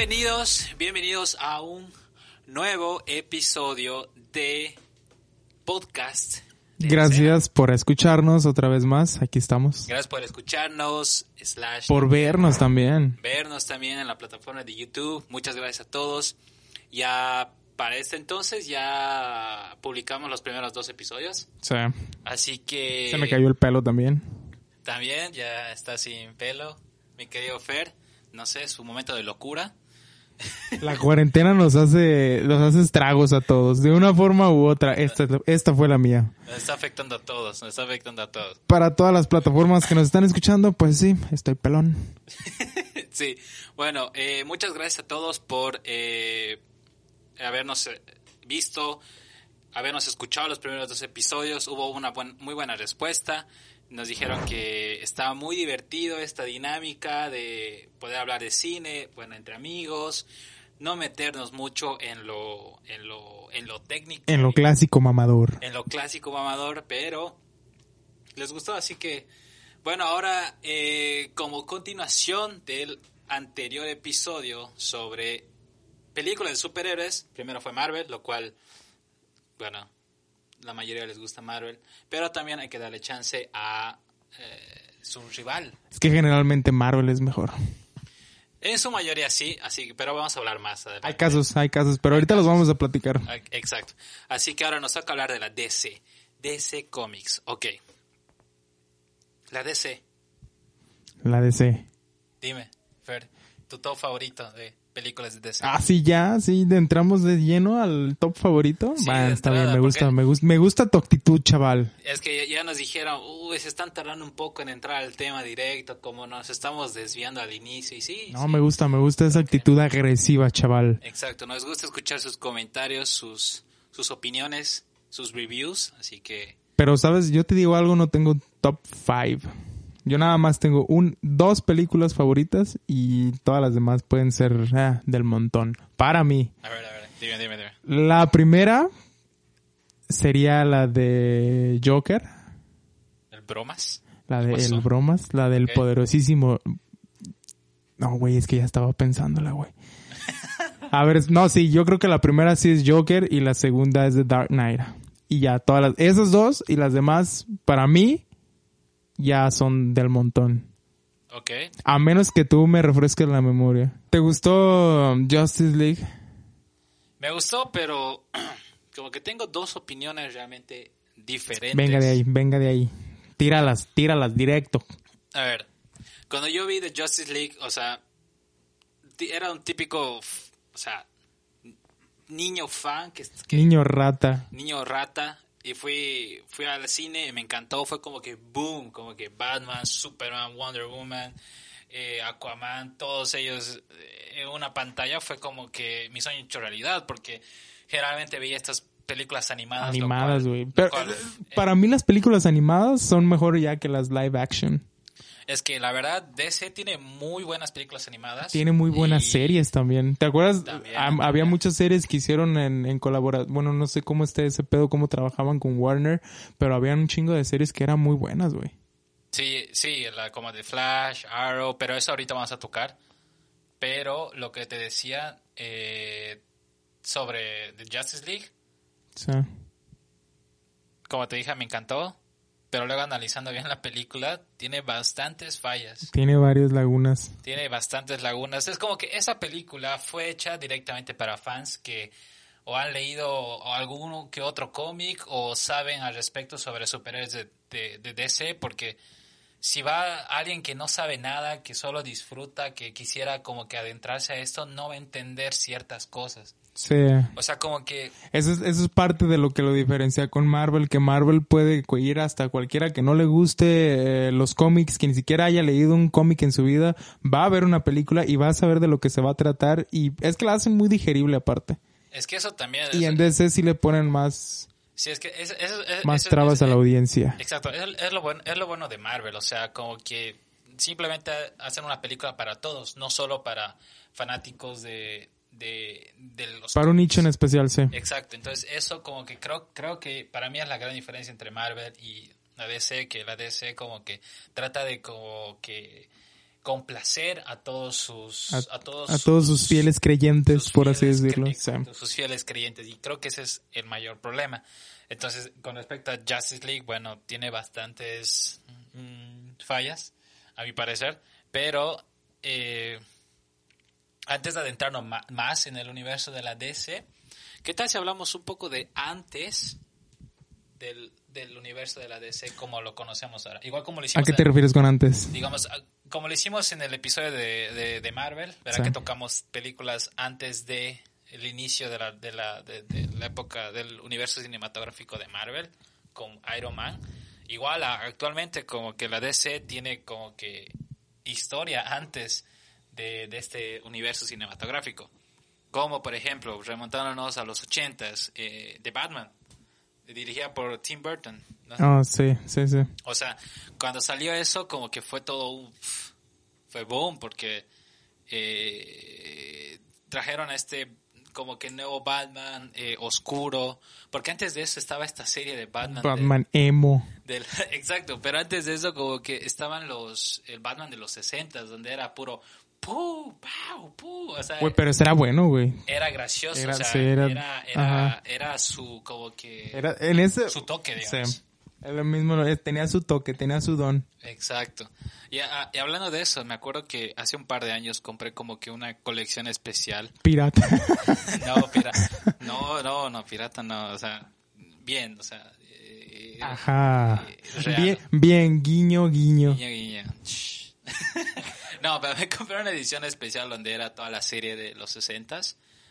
Bienvenidos, bienvenidos a un nuevo episodio de podcast. de Gracias por escucharnos otra vez más. Aquí estamos. Gracias por escucharnos, slash, Por vernos también. vernos también en la plataforma de YouTube. Muchas gracias a todos. Ya para este entonces ya publicamos los primeros dos episodios. Sí. Así que Se me cayó el pelo también. también ya está sin pelo, mi querido Fer. No sé, es un momento de locura. La cuarentena nos hace, nos hace estragos a todos, de una forma u otra. Esta, esta fue la mía. Nos está afectando a todos, nos está afectando a todos. Para todas las plataformas que nos están escuchando, pues sí, estoy pelón. Sí, bueno, eh, muchas gracias a todos por eh, habernos eh, visto, habernos escuchado los primeros dos episodios. Hubo una buen- muy buena respuesta. Nos dijeron que estaba muy divertido esta dinámica de poder hablar de cine, bueno, entre amigos, no meternos mucho en lo, en lo, en lo técnico, En lo clásico mamador. en lo clásico mamador, pero les gustó, así que bueno, ahora eh, como continuación del anterior episodio sobre películas de superhéroes, primero fue Marvel, lo cual, bueno, la mayoría les gusta Marvel, pero también hay que darle chance a eh, su rival. Es que generalmente Marvel es mejor. En su mayoría sí, así pero vamos a hablar más adelante. Hay casos, hay casos, pero ahorita los vamos a platicar. Exacto. Así que ahora nos toca hablar de la DC. DC Comics. Ok. La DC. La DC. Dime, Fer, tu top favorito de películas de DC. Ah, sí, ya, sí, entramos de lleno al top favorito. Sí, está bien, me gusta, me gusta, me gusta tu actitud, chaval. Es que ya nos dijeron, uy, se están tardando un poco en entrar al tema directo, como nos estamos desviando al inicio. Y sí, No, sí, me gusta, me gusta esa actitud agresiva, chaval. exacto. Nos gusta escuchar sus comentarios, sus, sus opiniones, sus reviews. Así que, Pero, ¿sabes? Yo te digo algo, no tengo top 5. Yo nada más tengo un, dos películas favoritas y todas las demás pueden ser ah, del montón. Para mí. a ver, a ver, dime, dime, dime. La primera sería la de Joker, ¿El bromas? la de? El Bromas, la del poderosísimo... No, güey, es que ya estaba pensándola, güey. A ver, no, sí, yo creo que la primera sí es Joker y la segunda es The Dark Knight. Y ya, todas las... Esas dos y las demás, para mí, ya son del montón. Ok. A menos que tú me refresques la memoria. ¿Te gustó um, Justice League? Me gustó, pero como que tengo dos opiniones realmente diferentes. Venga de ahí, venga de ahí. Tíralas, tíralas directo. A ver, cuando yo vi The Justice League, o sea, era un típico, o sea, niño fan, que, que- Niño rata. niño rata, y fui, fui al cine y me encantó, fue como que boom, como que Batman, Superman, Wonder Woman, eh, Aquaman, todos ellos eh, en una pantalla, fue como que mi sueño hecho realidad, porque generalmente veía estas películas animadas. Animadas, güey. Pero cual, eh, para mí las películas animadas son mejor ya que las live action. Es que la verdad, DC tiene muy buenas películas animadas. Tiene muy buenas Y- series también. ¿Te acuerdas? También. Había muchas series que hicieron en, en colaboración. Bueno, no sé cómo esté ese pedo, cómo trabajaban con Warner, pero habían un chingo de series que eran muy buenas, güey. Sí, sí, la, como de Flash, Arrow, pero eso ahorita vamos a tocar. Pero lo que te decía eh, sobre The Justice League, como te dije, me encantó. Pero luego analizando bien la película, tiene bastantes fallas. tiene varias lagunas. Tiene bastantes lagunas. Es como que esa película fue hecha directamente para fans que o han leído alguno que otro cómic o saben al respecto sobre superhéroes de, de, de DC porque si va alguien que no sabe nada, que solo disfruta, que quisiera como que adentrarse a esto, no va a entender ciertas cosas. Sí. O sea, como que Eso es, eso es parte de lo que lo diferencia con Marvel, que Marvel puede ir hasta cualquiera que no le guste eh, los cómics, que ni siquiera haya leído un cómic en su vida, va a ver una película y va a saber de lo que se va a tratar y es que la hacen muy digerible aparte. es que eso también... Y eso- en DC sí le ponen más, sí, es que es- es- es- más trabas es- a la audiencia. Exacto, es, es lo bueno, es lo bueno de Marvel, o sea, como que simplemente hacen una película para todos, no solo para fanáticos de, de, de los... Para un nicho en especial, sí. Exacto, entonces eso como que creo, creo que para mí es la gran diferencia entre Marvel y la DC, que la DC como que trata de como que complacer a todos sus A, a, todos, a todos sus fieles creyentes, sus por así decirlo. Sí. sus fieles creyentes y creo que ese es el mayor problema entonces con respecto a Justice League bueno tiene bastantes mm, fallas a mi parecer pero eh, antes de adentrarnos más en el universo de la DC ¿qué tal si hablamos un poco de antes del, del universo de la DC como lo conocemos ahora igual como lo ¿A hicimos qué en- te refieres con antes? digamos, como lo hicimos en el episodio de, de, de Marvel, ¿verdad? Sí. Que tocamos películas antes de el inicio de la, de la, de, de la época del universo cinematográfico de Marvel, con Iron Man. Igual a- actualmente como que la DC tiene como que historia antes de, de este universo cinematográfico. Como por ejemplo, remontándonos a los ochentas, eh, de Batman, dirigida por Tim Burton. ¿no? Oh, sí, sí, sí. O sea, cuando salió eso, como que fue todo un. Fue boom, porque eh, trajeron a este. Como que nuevo Batman eh, oscuro. Porque antes de eso estaba esta serie de Batman. de- Batman emo. del- exacto, pero antes de eso, como que estaban los. El Batman de los 60 donde era puro. ¡Pu! ¡Pau! ¡Pu! O sea, Güey, pero ese era bueno, güey. era gracioso. Era- o sea, sí, era- era, era, su. Como que. Era, en ese... su toque, digamos. Sí. Era lo mismo, tenía su toque, tenía su don. Exacto. Y, a- y hablando de eso, me acuerdo que hace un par de años compré como que una colección especial. Pirata. No, pirata. No, no, no, pirata no. O sea, bien, o sea. eh, Ajá. eh. Bien, bien, guiño, guiño. Guiño, guiño. No, pero me compré una edición especial donde era toda la serie de los 60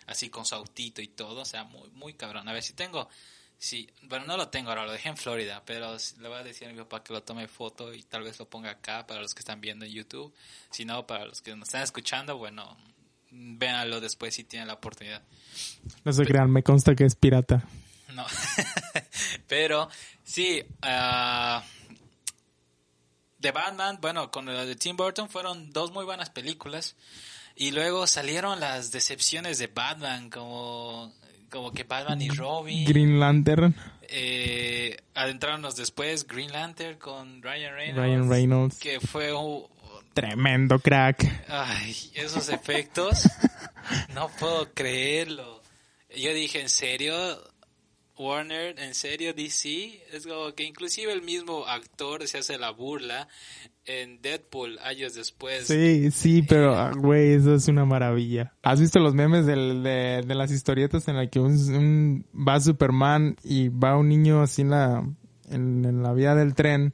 así con su autito y todo, o sea, muy, muy cabrón. A ver si tengo, sí, bueno, no lo tengo ahora, lo dejé en Florida, pero le voy a decir a mi papá que lo tome foto y tal vez lo ponga acá para los que están viendo en YouTube. Si no, para los que nos están escuchando, bueno, véanlo después si tienen la oportunidad. No se crean, me consta que es pirata. No. Pero sí, ah, de Batman, bueno, con la de Tim Burton fueron dos muy buenas películas. Y luego salieron las decepciones de Batman, como, como que Batman y Robin. Green Lantern, Eh, adentrarnos después Green Lantern con Ryan Reynolds. Ryan Reynolds. Que fue un... Tremendo crack. Ay, esos efectos. no puedo creerlo. Yo dije, ¿en serio? Warner, ¿en serio DC? Es como que inclusive el mismo actor se hace la burla en Deadpool años después. Sí, sí, pero, ah, güey, eso es una maravilla. ¿Has visto los memes del- de, de las historietas en las que un, un- va Superman y va un niño así en la, en, en la vía del tren?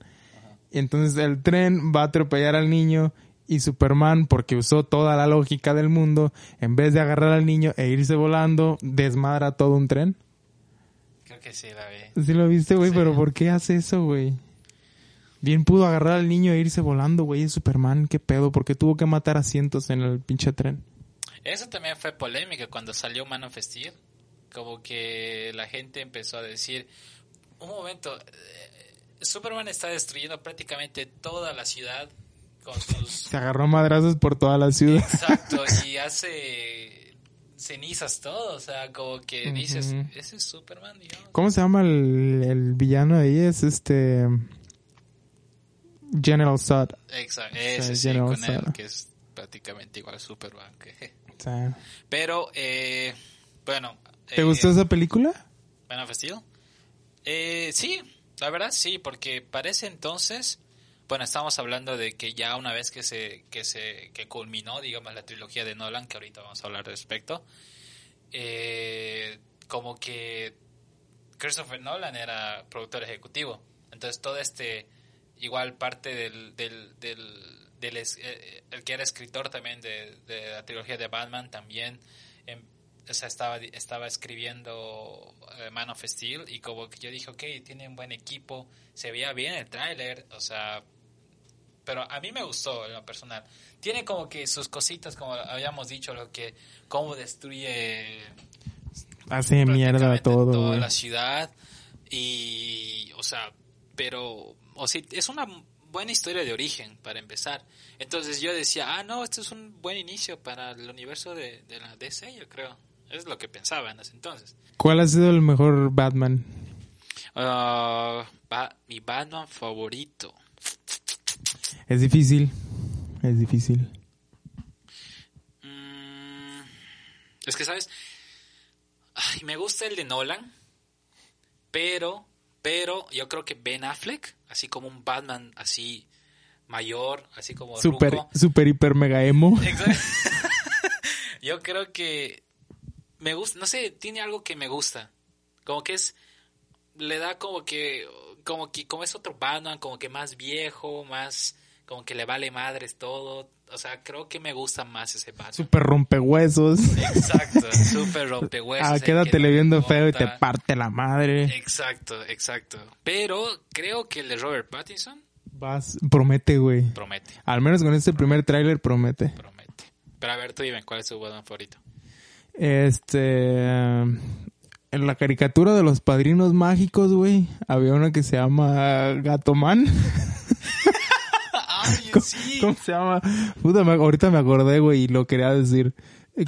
Y entonces el tren va a atropellar al niño y Superman, porque usó toda la lógica del mundo, en vez de agarrar al niño e irse volando, desmadra todo un tren. Que sí la vi. Sí lo viste, güey, Sí. pero ¿por qué hace eso, güey? Bien pudo agarrar al niño e irse volando, güey, es Superman, qué pedo, porque tuvo que matar a cientos en el pinche tren. Eso también fue polémica cuando salió Man of Steel. Como que la gente empezó a decir, un momento, eh, Superman está destruyendo prácticamente toda la ciudad con sus... Se agarró madrazos por toda la ciudad. Exacto, y hace cenizas todo, o sea, como que dices, ese es Superman, digamos. ¿Cómo se llama el, el villano de ahí? Es este... General Zod. Exacto, ese sí, General con él, que es prácticamente igual a Superman. que- sea, Pero, eh, bueno... ¿Te eh, gustó esa película? Of Steel? Eh, sí, la verdad sí, porque parece entonces, bueno, estamos hablando de que ya una vez que se, que se, que culminó, digamos, la trilogía de Nolan, que ahorita vamos a hablar al respecto, eh, como que Christopher Nolan era productor ejecutivo, entonces todo este, igual parte del, del, del, del eh, el que era escritor también de, de la trilogía de Batman también, em, o sea, estaba, estaba escribiendo eh, Man of Steel y como que yo dije, ok, tiene un buen equipo, se veía bien el tráiler, o sea, pero a mí me gustó en lo personal. Tiene como que sus cositas, como habíamos dicho, lo que, cómo destruye Hace mierda todo, toda la ciudad y, o sea, pero, o sea, es una buena historia de origen para empezar. Entonces yo decía, ah, no, este es un buen inicio para el universo de, de la DC, yo creo. Es lo que pensaba en ese entonces. ¿Cuál ha sido el mejor Batman? Ah, Ba- mi Batman favorito. Es difícil. Es difícil. Mm, es que, ¿sabes? Ay, me gusta el de Nolan, pero, pero yo creo que Ben Affleck, así como un Batman así mayor, así como Super, ruco. super, hiper, mega emo. Exacto. yo creo que me gusta, no sé, tiene algo que me gusta. Como que es, le da como que, como que, como es otro Batman, como que más viejo, más, como que le vale madres todo. O sea, creo que me gusta más ese Batman. Super rompehuesos. Exacto, súper rompehuesos. Ah, el quédate que viendo feo y te parte la madre. Exacto, exacto. Pero creo que el de Robert Pattinson Vas, promete, güey. promete, Al menos con este primer tráiler promete. promete. Pero a ver, tú dime, ¿cuál es tu Batman favorito? Este. En la caricatura de los padrinos mágicos, güey, había una que se llama Gatoman. ¡Ay, sí! ¿Cómo se llama? Puta, me- ahorita me acordé, güey, y lo quería decir.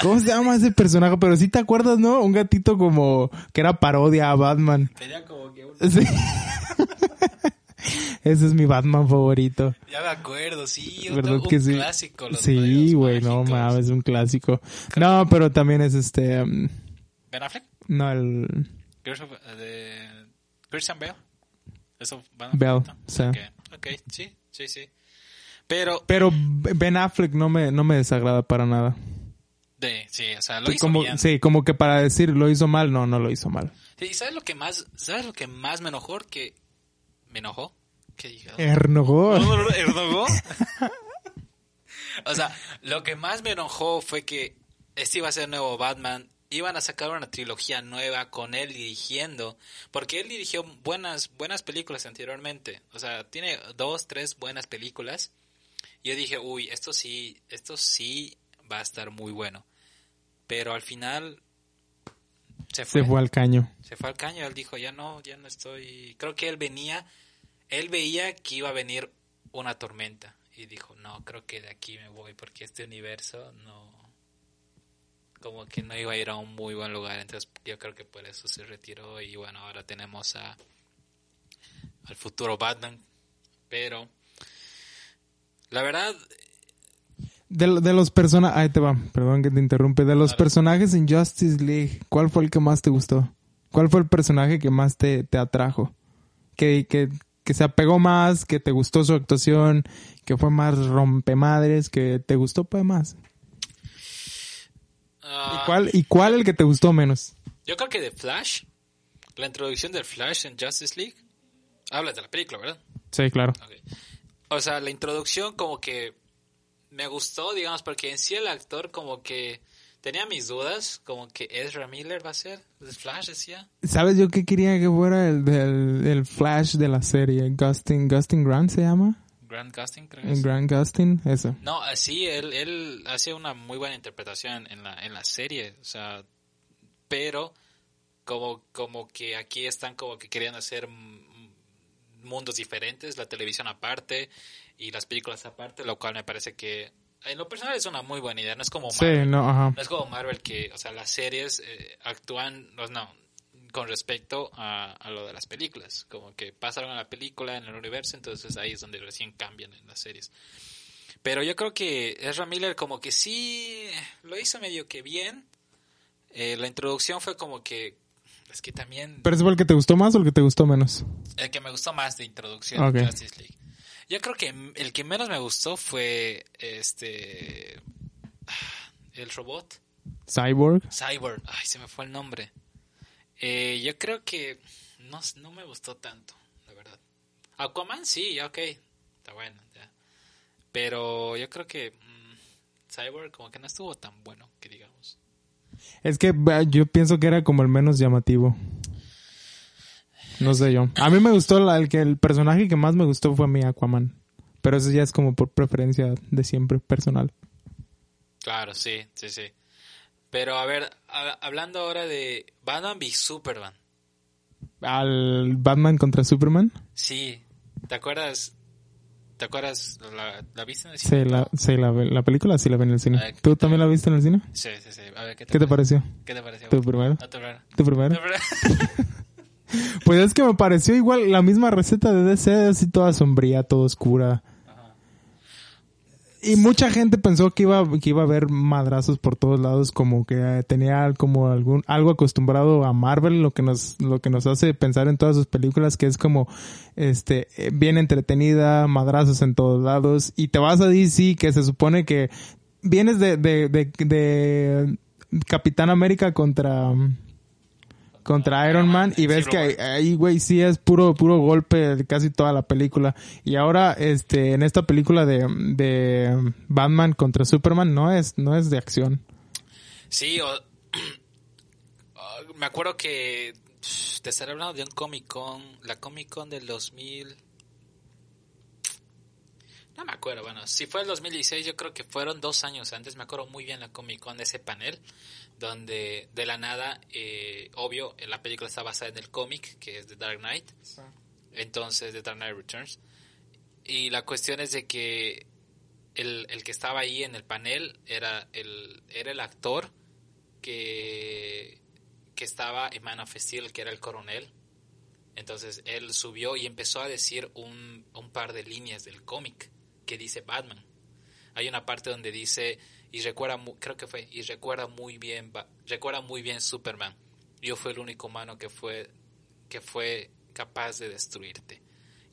¿Cómo se llama ese personaje? Pero sí te acuerdas, ¿no? Un gatito como que era parodia a Batman. Tenía como que un... Sí. Ese es mi Batman favorito. Ya me acuerdo, sí, ¿Verdad un que sí? clásico. Los Sí, güey, no mames, es un clásico. No, pero también es este. um, ¿Ben Affleck? No, el. Christian, eh, de... Christian Bale. ¿Eso Bale, sí. Ok, ok, sí, sí, sí. Pero, Pero Ben Affleck no me, no me desagrada para nada. de, sí, o sea, lo Sí, hizo como, bien. sí, como que para decir lo hizo mal, no, no lo hizo mal. Sí, ¿sabes lo que más, sabes lo que más me enojó? Que me enojó. ¿Qué dije? Ernogó. ¿Ernogó? o sea, lo que más me enojó fue que este iba a ser el nuevo Batman. Iban a sacar una trilogía nueva con él dirigiendo. Porque él dirigió buenas, buenas películas anteriormente. O sea, tiene dos, tres buenas películas. Yo dije, uy, esto sí, esto sí va a estar muy bueno. Pero al final se fue. Se fue al caño. Se fue al caño, él dijo, ya no, ya no estoy... Creo que él venía, él veía que iba a venir una tormenta y dijo, no, creo que de aquí me voy porque este universo no... Como que no iba a ir a un muy buen lugar, entonces yo creo que por eso se retiró y bueno, ahora tenemos a al futuro Batman, pero la verdad, De, de los personajes, ahí te va, perdón que te interrumpe. De los Dale. personajes en Justice League, ¿cuál fue el que más te gustó? ¿Cuál fue el personaje que más te, te atrajo? Que, que, que se apegó más, que te gustó su actuación, que fue más rompemadres, que te gustó pues más. ah, ¿Y cuál, ¿Y cuál el que te gustó menos? yo creo que de Flash, la introducción del Flash en Justice League, hablas de la película, ¿verdad? Sí, claro. Ok. O sea, la introducción como que me gustó, digamos, porque en sí el actor como que tenía mis dudas, como que Ezra Miller va a ser, el Flash decía. ¿Sabes yo qué quería que fuera el, del el Flash de la serie? Gustin, Gustin Grant se llama. Grant Gustin, creo que. Grant Gustin, eso. No, sí, él, él hace una muy buena interpretación en la, en la serie, o sea, pero como, como que aquí están como que querían hacer mundos diferentes, la televisión aparte y las películas aparte, lo cual me parece que en lo personal es una muy buena idea, no es como Sí, Marvel, no, ajá. no es como Marvel que, o sea, las series eh, actúan, no, no, con respecto a, a lo de las películas, como que pasaron a la película en el universo, entonces ahí es donde recién cambian en las series. Pero yo creo que Ezra Miller como que sí lo hizo medio que bien. Eh, la introducción fue como que es que también ¿Pero ese fue el que te gustó más o el que te gustó menos? el que me gustó más de introducción Ok. de Justice League. Yo creo que el que menos me gustó fue este el robot Cyborg. Cyborg. Ay, se me fue el nombre. Eh, yo creo que no, no me gustó tanto, la verdad. Aquaman sí, ya, ok, está bueno, ya. Pero yo creo que mm, Cyborg como que no estuvo tan bueno, que digamos. Es que yo pienso que era como el menos llamativo. No sé yo. A mí me gustó la- el que el personaje que más me gustó fue mi Aquaman. Pero eso ya es como por preferencia de siempre personal. Claro, sí, sí, sí. Pero a ver, ha- hablando ahora de Batman v Superman. Al Batman contra Superman. Sí, ¿te acuerdas? ¿Te acuerdas? ¿La, la viste en el Sí, cine? la, sí, la, la película sí la vi en el cine. Ay, ¿Tú también la viste en el cine? Sí, sí, sí. A ver, ¿qué te, ¿Qué te pareció? ¿Qué te pareció? ¿Tú primero? No, tú primero. ¿Tú primero? Tú primero. Pues es que me pareció igual la misma receta de DC, así toda sombría, toda oscura. Y mucha gente pensó que iba, que iba a haber madrazos por todos lados, como que eh, tenía como algún, algo acostumbrado a Marvel, lo que nos, lo que nos hace pensar en todas sus películas, que es como, este, eh, bien entretenida, madrazos en todos lados, y te vas a DC, que se supone que vienes de, de, de, de Capitán América contra, contra Iron Man y ves que ahí, güey, sí es puro, puro golpe casi toda la película. Y ahora, este, en esta película de, de Batman contra Superman no es, no es de acción. Sí, o- me acuerdo que te estaré hablando de un Comic Con, la Comic Con del 2000. No me acuerdo, bueno, si fue el 2016, yo creo que fueron dos años antes, me acuerdo muy bien la Comic Con de ese panel, donde de la nada, eh, obvio, la película está basada en el cómic, que es The Dark Knight, entonces The Dark Knight Returns, y la cuestión es de que el, el que estaba ahí en el panel era el, era el actor que, que estaba en Man of Steel, que era el coronel. Entonces él subió y empezó a decir un, un par de líneas del cómic que dice Batman. Hay una parte donde dice y recuerda creo que fue y recuerda muy bien recuerda muy bien Superman. Yo fui el único humano que fue que fue capaz de destruirte.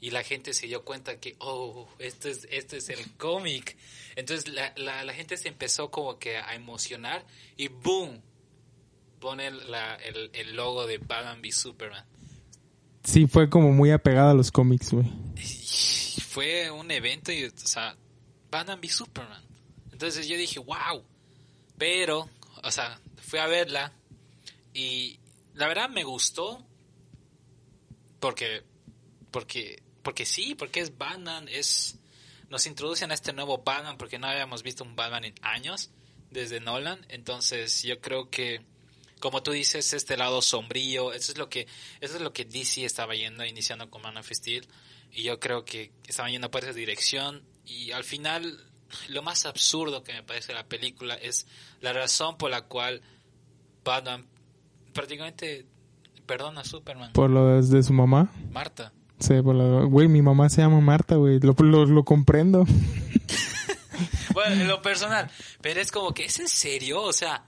Y la gente se dio cuenta que, oh, esto es, esto es el cómic. Entonces la, la, la gente se empezó como que a emocionar y boom, pone la- el, el logo de Batman v Superman. Sí, fue como muy apegada a los cómics, güey. Fue un evento y, o sea, Batman v Superman. Entonces yo dije, wow. Pero, o sea, fui a verla y la verdad me gustó porque, porque, porque sí, porque es Batman, es, nos introducen a este nuevo Batman porque no habíamos visto un Batman en años desde Nolan. Entonces yo creo que como tú dices, este lado sombrío, eso es lo que, eso es lo que DC estaba yendo, iniciando con Man of Steel, y yo creo que estaban yendo por esa dirección, y al final, lo más absurdo que me parece la película es la razón por la cual Batman prácticamente perdona a Superman, Por lo de su mamá. Marta. Sí, por lo, güey, mi mamá se llama Marta, güey. Lo, lo, lo comprendo. Bueno, en lo personal, pero es como que, ¿es en serio? O sea,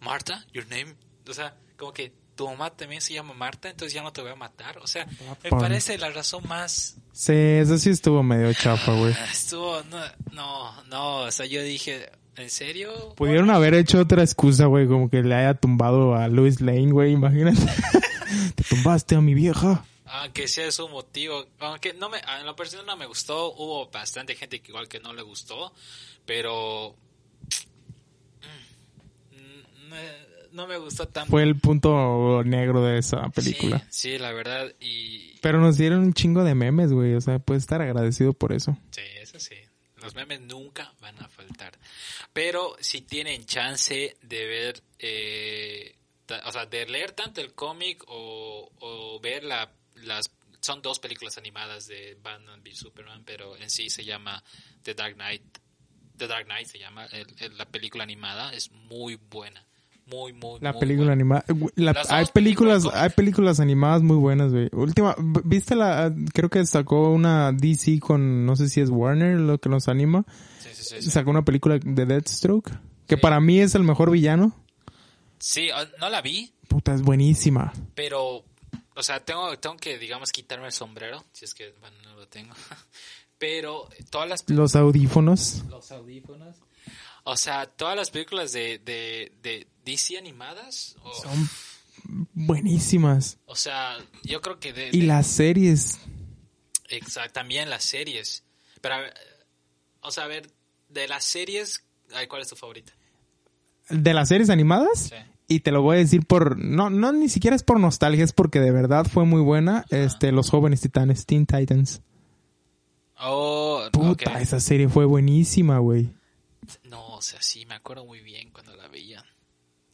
Marta, your name, o sea, como que tu mamá también se llama Marta, entonces ya no te voy a matar. O sea, me Pon. parece la razón más Sí, eso sí estuvo medio chafa, güey. Estuvo, no, no, no, o sea, yo dije, ¿en serio? Pudieron haber hecho otra excusa, güey, como que le haya tumbado a Louis Lane, güey, imagínate. Te tumbaste a mi vieja. Aunque sea su motivo, aunque no me, en lo personal no me gustó, hubo bastante gente que igual que no le gustó, pero mm, me- no me gustó tanto. Fue el punto negro de esa película. Sí, sí, la verdad, y Pero nos dieron un chingo de memes, güey. O sea, puedes estar agradecido por eso. sí, eso sí, los memes nunca van a faltar. Pero si tienen chance de ver, eh, o sea, de leer tanto el cómic o, o ver la, las... Son dos películas animadas de Batman v Superman, pero en sí se llama The Dark Knight. The Dark Knight se llama, el- el- la película animada es muy buena. Muy, muy, La muy película buena. animada. la- Las hay películas, películas hay películas animadas muy buenas, güey. Última, ¿viste la? Creo que sacó una DC con, no sé si es Warner lo que nos anima. Sí, sí, sí. Sacó una película de Deathstroke. Que para mí es el mejor villano. Sí, ah, no la vi, Puta, es buenísima. Pero, o sea, tengo, tengo que, digamos, quitarme el sombrero, si es que, bueno, no lo tengo. Pero todas las... Los audífonos. Los audífonos. O sea, todas las películas de, de, de DC animadas, Son buenísimas. o sea, yo creo que de... Y las series. Exacto, también las series. Pero, a ver, o sea, a ver, de las series, ¿cuál es tu favorita? De las series animadas. Sí. Y te lo voy a decir por, no, no ni siquiera es por nostalgia, es porque de verdad fue muy buena. Este, los jóvenes titanes, Teen Titans. Oh, Puta, esa serie fue buenísima, güey. No, o sea, sí, me acuerdo muy bien cuando la veía.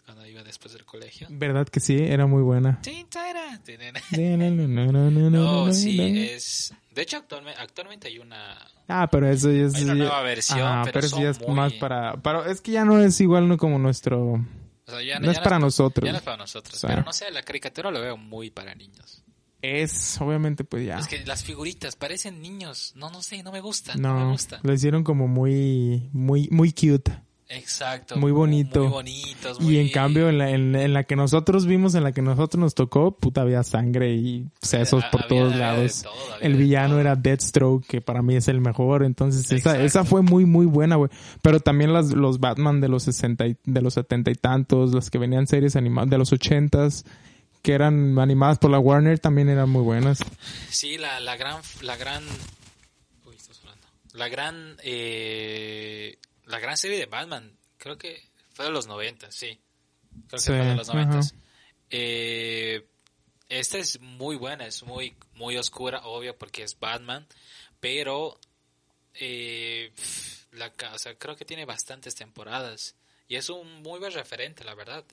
Cuando iba después del colegio. ¿Verdad que sí? Era muy buena. No, No, sí, es... De hecho, actualmente, actualmente hay una... Ah, pero eso ya es... Hay una nueva versión, Ah, pero pero eso ya es muy- más para... Pero es que ya no es igual no como nuestro... O sea, ya, No ya es para nosotros. Ya no es para nosotros. O sea. Pero no sé, la caricatura lo veo muy para niños. Es, obviamente, pues ya. Es que las figuritas parecen niños. No, no sé, no me gusta. No, me gusta. lo hicieron como muy, muy, muy cute. Exacto. Muy bonito. Muy bonitos. Y en cambio, en la, en, en la que nosotros vimos, en la que nosotros nos tocó, puta, había sangre y sesos por había- todos había lados. todo, el villano era Deathstroke, que para mí es el mejor. Entonces, esa, esa fue muy, muy buena, güey. Pero también las, los Batman de los 60 y, de los 70 y tantos, las que venían series animadas de los 80s, que eran animadas por la Warner, también eran muy buenas. Sí, la, la gran, la gran, uy, estás hablando. La gran, eh, la gran serie de Batman, creo que fue de los 90, sí. Creo que Sí, fue de los 90. ajá. Eh, esta es muy buena, es muy, muy oscura, obvio, porque es Batman, pero, eh, la, o sea, creo que tiene bastantes temporadas y es un muy buen referente, la verdad.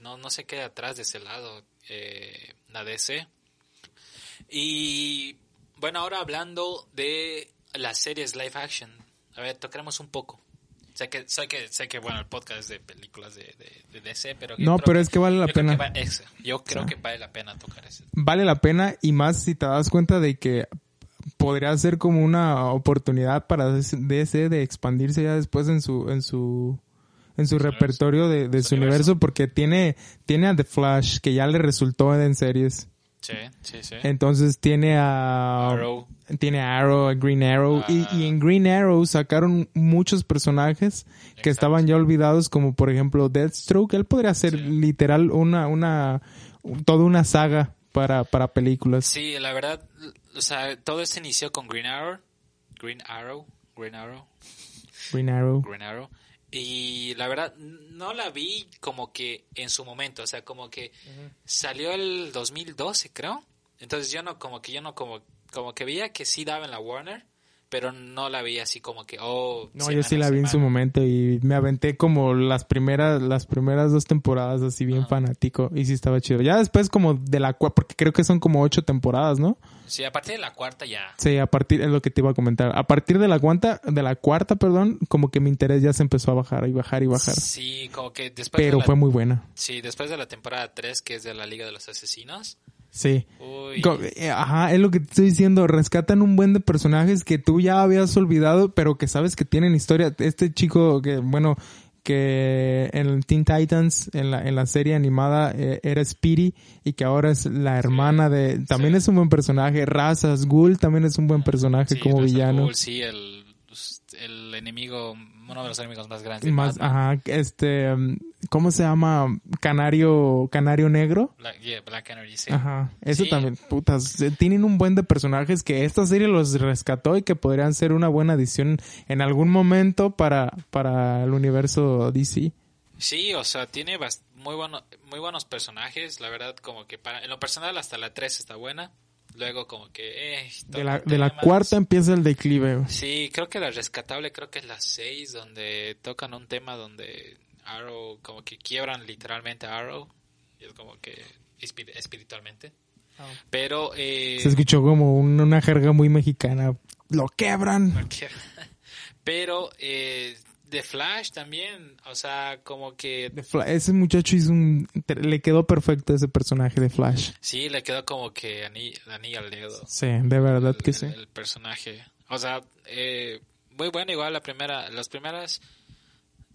No, no se queda atrás de ese lado, eh, la DC. Y bueno, ahora hablando de las series live action, a ver, tocaremos un poco. Sé que, sé que, sé que bueno, el podcast es de películas de, de, de DC, pero... No, pero es que vale la yo creo pena. que va- ex- yo creo O sea. que vale la pena tocar ese. vale la pena y más si te das cuenta de que podría ser como una oportunidad para DC de expandirse ya después en su en su en su repertorio de, de Su universo. universo porque tiene tiene a The Flash que ya le resultó en series Sí, sí, sí. entonces tiene a Arrow. tiene a Arrow a Green Arrow y, Ah. y en Green Arrow sacaron muchos personajes que estaban ya olvidados como por ejemplo Deathstroke él podría ser Sí. literal una una toda una saga para para películas Sí, la verdad, o sea, todo esto inició con Green Arrow. Green Arrow. Green Arrow. Green Arrow Green Arrow. Y la verdad, no la vi como que en su momento, o sea, como que salió el 2012, creo. Entonces yo no, como que yo no, como, como que veía que sí daba en la Warner, pero no la veía así como que, oh. No, semana yo sí la vi en su momento y me aventé como las primeras, las primeras dos temporadas así bien fanático y sí estaba chido. Ya después como de la cuarta, porque creo que son como ocho temporadas, ¿no? Sí, a partir de la cuarta ya. Sí, a partir, es lo que te iba a comentar. A partir de la cuarta, de la cuarta, perdón, como que mi interés ya se empezó a bajar y bajar y bajar. Sí, como que después Pero de la, fue muy buena. sí, después de la temporada 3, que es de la Liga de los Asesinos. Sí. Uy. Eh, Ajá, es lo que te estoy diciendo. Rescatan un buen de personajes que tú ya habías olvidado, pero que sabes que tienen historia. Este chico que, bueno, que en Teen Titans, en la, en la serie animada, eh, era Speedy y que ahora es la hermana de... También Sí. es un buen personaje. Razas, Ghoul también es un buen personaje Sí, como villano. Ghul, sí, el, el enemigo, uno de los enemigos más grandes. de Más, Batman. ajá, este, um, ¿cómo se llama? Canario, Canario Negro. Black, yeah, Black Canary, sí. Ajá, eso Sí. también, putas, eh, tienen un buen de personajes que esta serie los rescató y que podrían ser una buena adición en algún momento para, para el universo DC. Sí, o sea, tiene muy, bueno, muy buenos personajes, la verdad, como que para, en lo personal hasta la 3 está buena, luego como que, eh, De la, de la cuarta empieza el declive. Sí, creo que la rescatable creo que es la 6, donde tocan un tema donde Arrow, como que quiebran literalmente a Arrow, y es como que espir- espiritualmente. Pero, eh, Se escuchó como un- una jerga muy mexicana. Lo quebran. Pero eh, The Flash también, o sea, como que Ese muchacho hizo un... Le quedó perfecto ese personaje de Flash. sí le quedó como que ani- anillo al dedo. Sí, de verdad que el, sí. el personaje. O sea, eh, muy bueno igual la primera, las primeras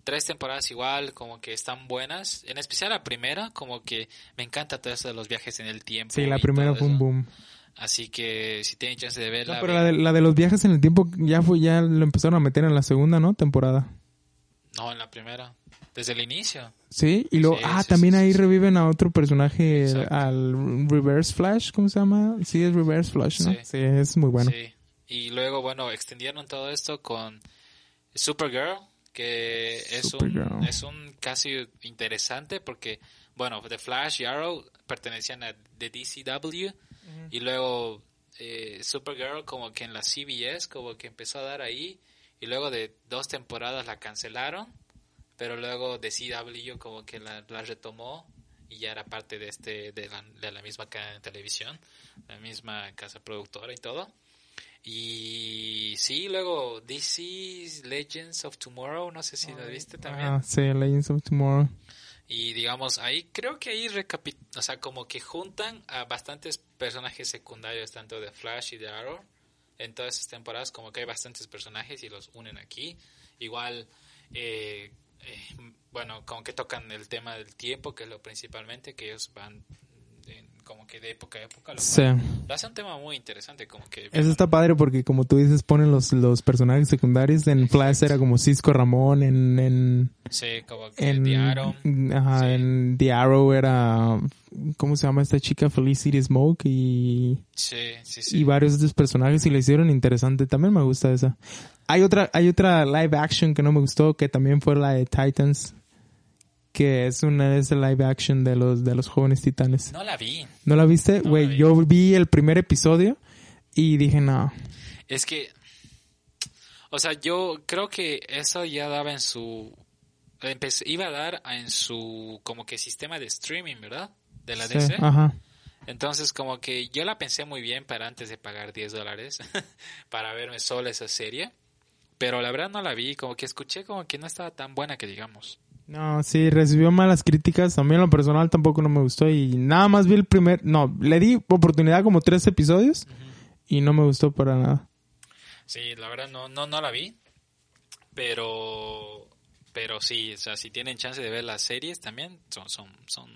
tres temporadas igual como que están buenas. En especial la primera, como que me encanta todo eso de los viajes en el tiempo. Sí, la primera fue un boom. Así que si tienen chance de No, verla, pero ven. la de, la de los viajes en el tiempo ya fue, ya lo empezaron a meter en la segunda, ¿no? Temporada. No en la primera, desde el inicio. Sí, y luego, Sí, ah, sí, también sí, ahí sí. reviven a otro personaje, Exacto. al Reverse Flash, ¿cómo se llama? Sí, es Reverse Flash, ¿no? Sí. Sí, es muy bueno. Sí. Y luego, bueno, extendieron todo esto con Supergirl, que es un, Supergirl. es un casi interesante porque, bueno, The Flash y Arrow pertenecían a the DCW y luego eh, Supergirl como que en la CBS como que empezó a dar ahí y luego de dos temporadas la cancelaron, pero luego de CW como que la, la retomó y ya era parte de este de la, de la misma cadena de televisión, la misma casa productora y todo. Y sí, luego DC Legends of Tomorrow, no sé si lo viste también. Ah, sí, Legends of Tomorrow. Y digamos, ahí creo que ahí recapi o sea, como que juntan a bastantes personajes secundarios, tanto de Flash y de Arrow. En todas esas temporadas, como que hay bastantes personajes y los unen aquí. Igual, eh, eh, bueno, como que tocan el tema del tiempo, que es lo principalmente, que ellos van como que de época a época. Lo, Sí. lo hace un tema muy interesante, como que... Eso está padre porque como tú dices, ponen los, los personajes secundarios. En Flash era como Cisco Ramón, en... en Sí, como que en, The Arrow. ajá, Sí. en The Arrow era... ¿Cómo se llama esta chica? Felicity Smoke y... Sí, sí, sí. y varios de estos personajes y le hicieron interesante. También me gusta esa. Hay otra, hay otra live action que no me gustó, que también fue la de Titans, que es una es el live action de los de los jóvenes titanes. No la vi. ¿No la viste? Güey, vi. yo vi el primer episodio y dije, no. Es que, o sea, yo creo que eso ya daba en su, empecé- iba a dar en su como que sistema de streaming, ¿verdad? De la Sí. DC. Ajá. Entonces, como que yo la pensé muy bien para antes de pagar 10 dólares para verme sola esa serie. Pero la verdad no la vi, como que escuché como que no estaba tan buena que digamos. No, sí, recibió malas críticas. A mí en lo personal tampoco no me gustó y nada más vi el primer... No, le di oportunidad como tres episodios y no me gustó para nada. Sí, la verdad no, no, no la vi. Pero, pero sí, o sea, si tienen chance de ver las series también, son, son, son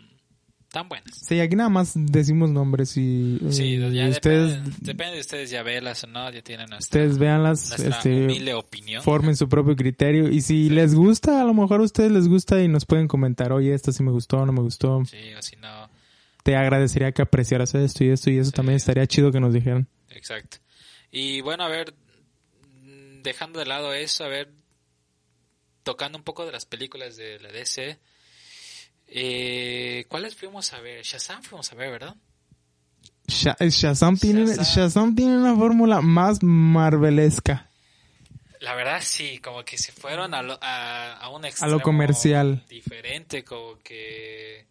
tan buenas. Sí, aquí nada más decimos nombres y, Sí, y ya ustedes, depende, depende de ustedes ya verlas o no, ya tienen nuestra, ustedes véanlas, nuestra este, humilde opinión. formen su propio criterio y si les gusta, a lo mejor a ustedes les gusta y nos pueden comentar, oye, esto sí me gustó, no me gustó. Sí, o si no, Te agradecería que apreciaras esto y esto y eso también estaría chido que nos dijeran. exacto. Y bueno, a ver, dejando de lado eso, a ver, tocando un poco de las películas de la DC, eh, ¿cuáles fuimos a ver? Shazam fuimos a ver, ¿verdad? Sha- Shazam, tiene, Shazam. Shazam tiene una fórmula más marvelesca. La verdad sí, como que se fueron a, lo- a, a un extremo A lo comercial. diferente, como que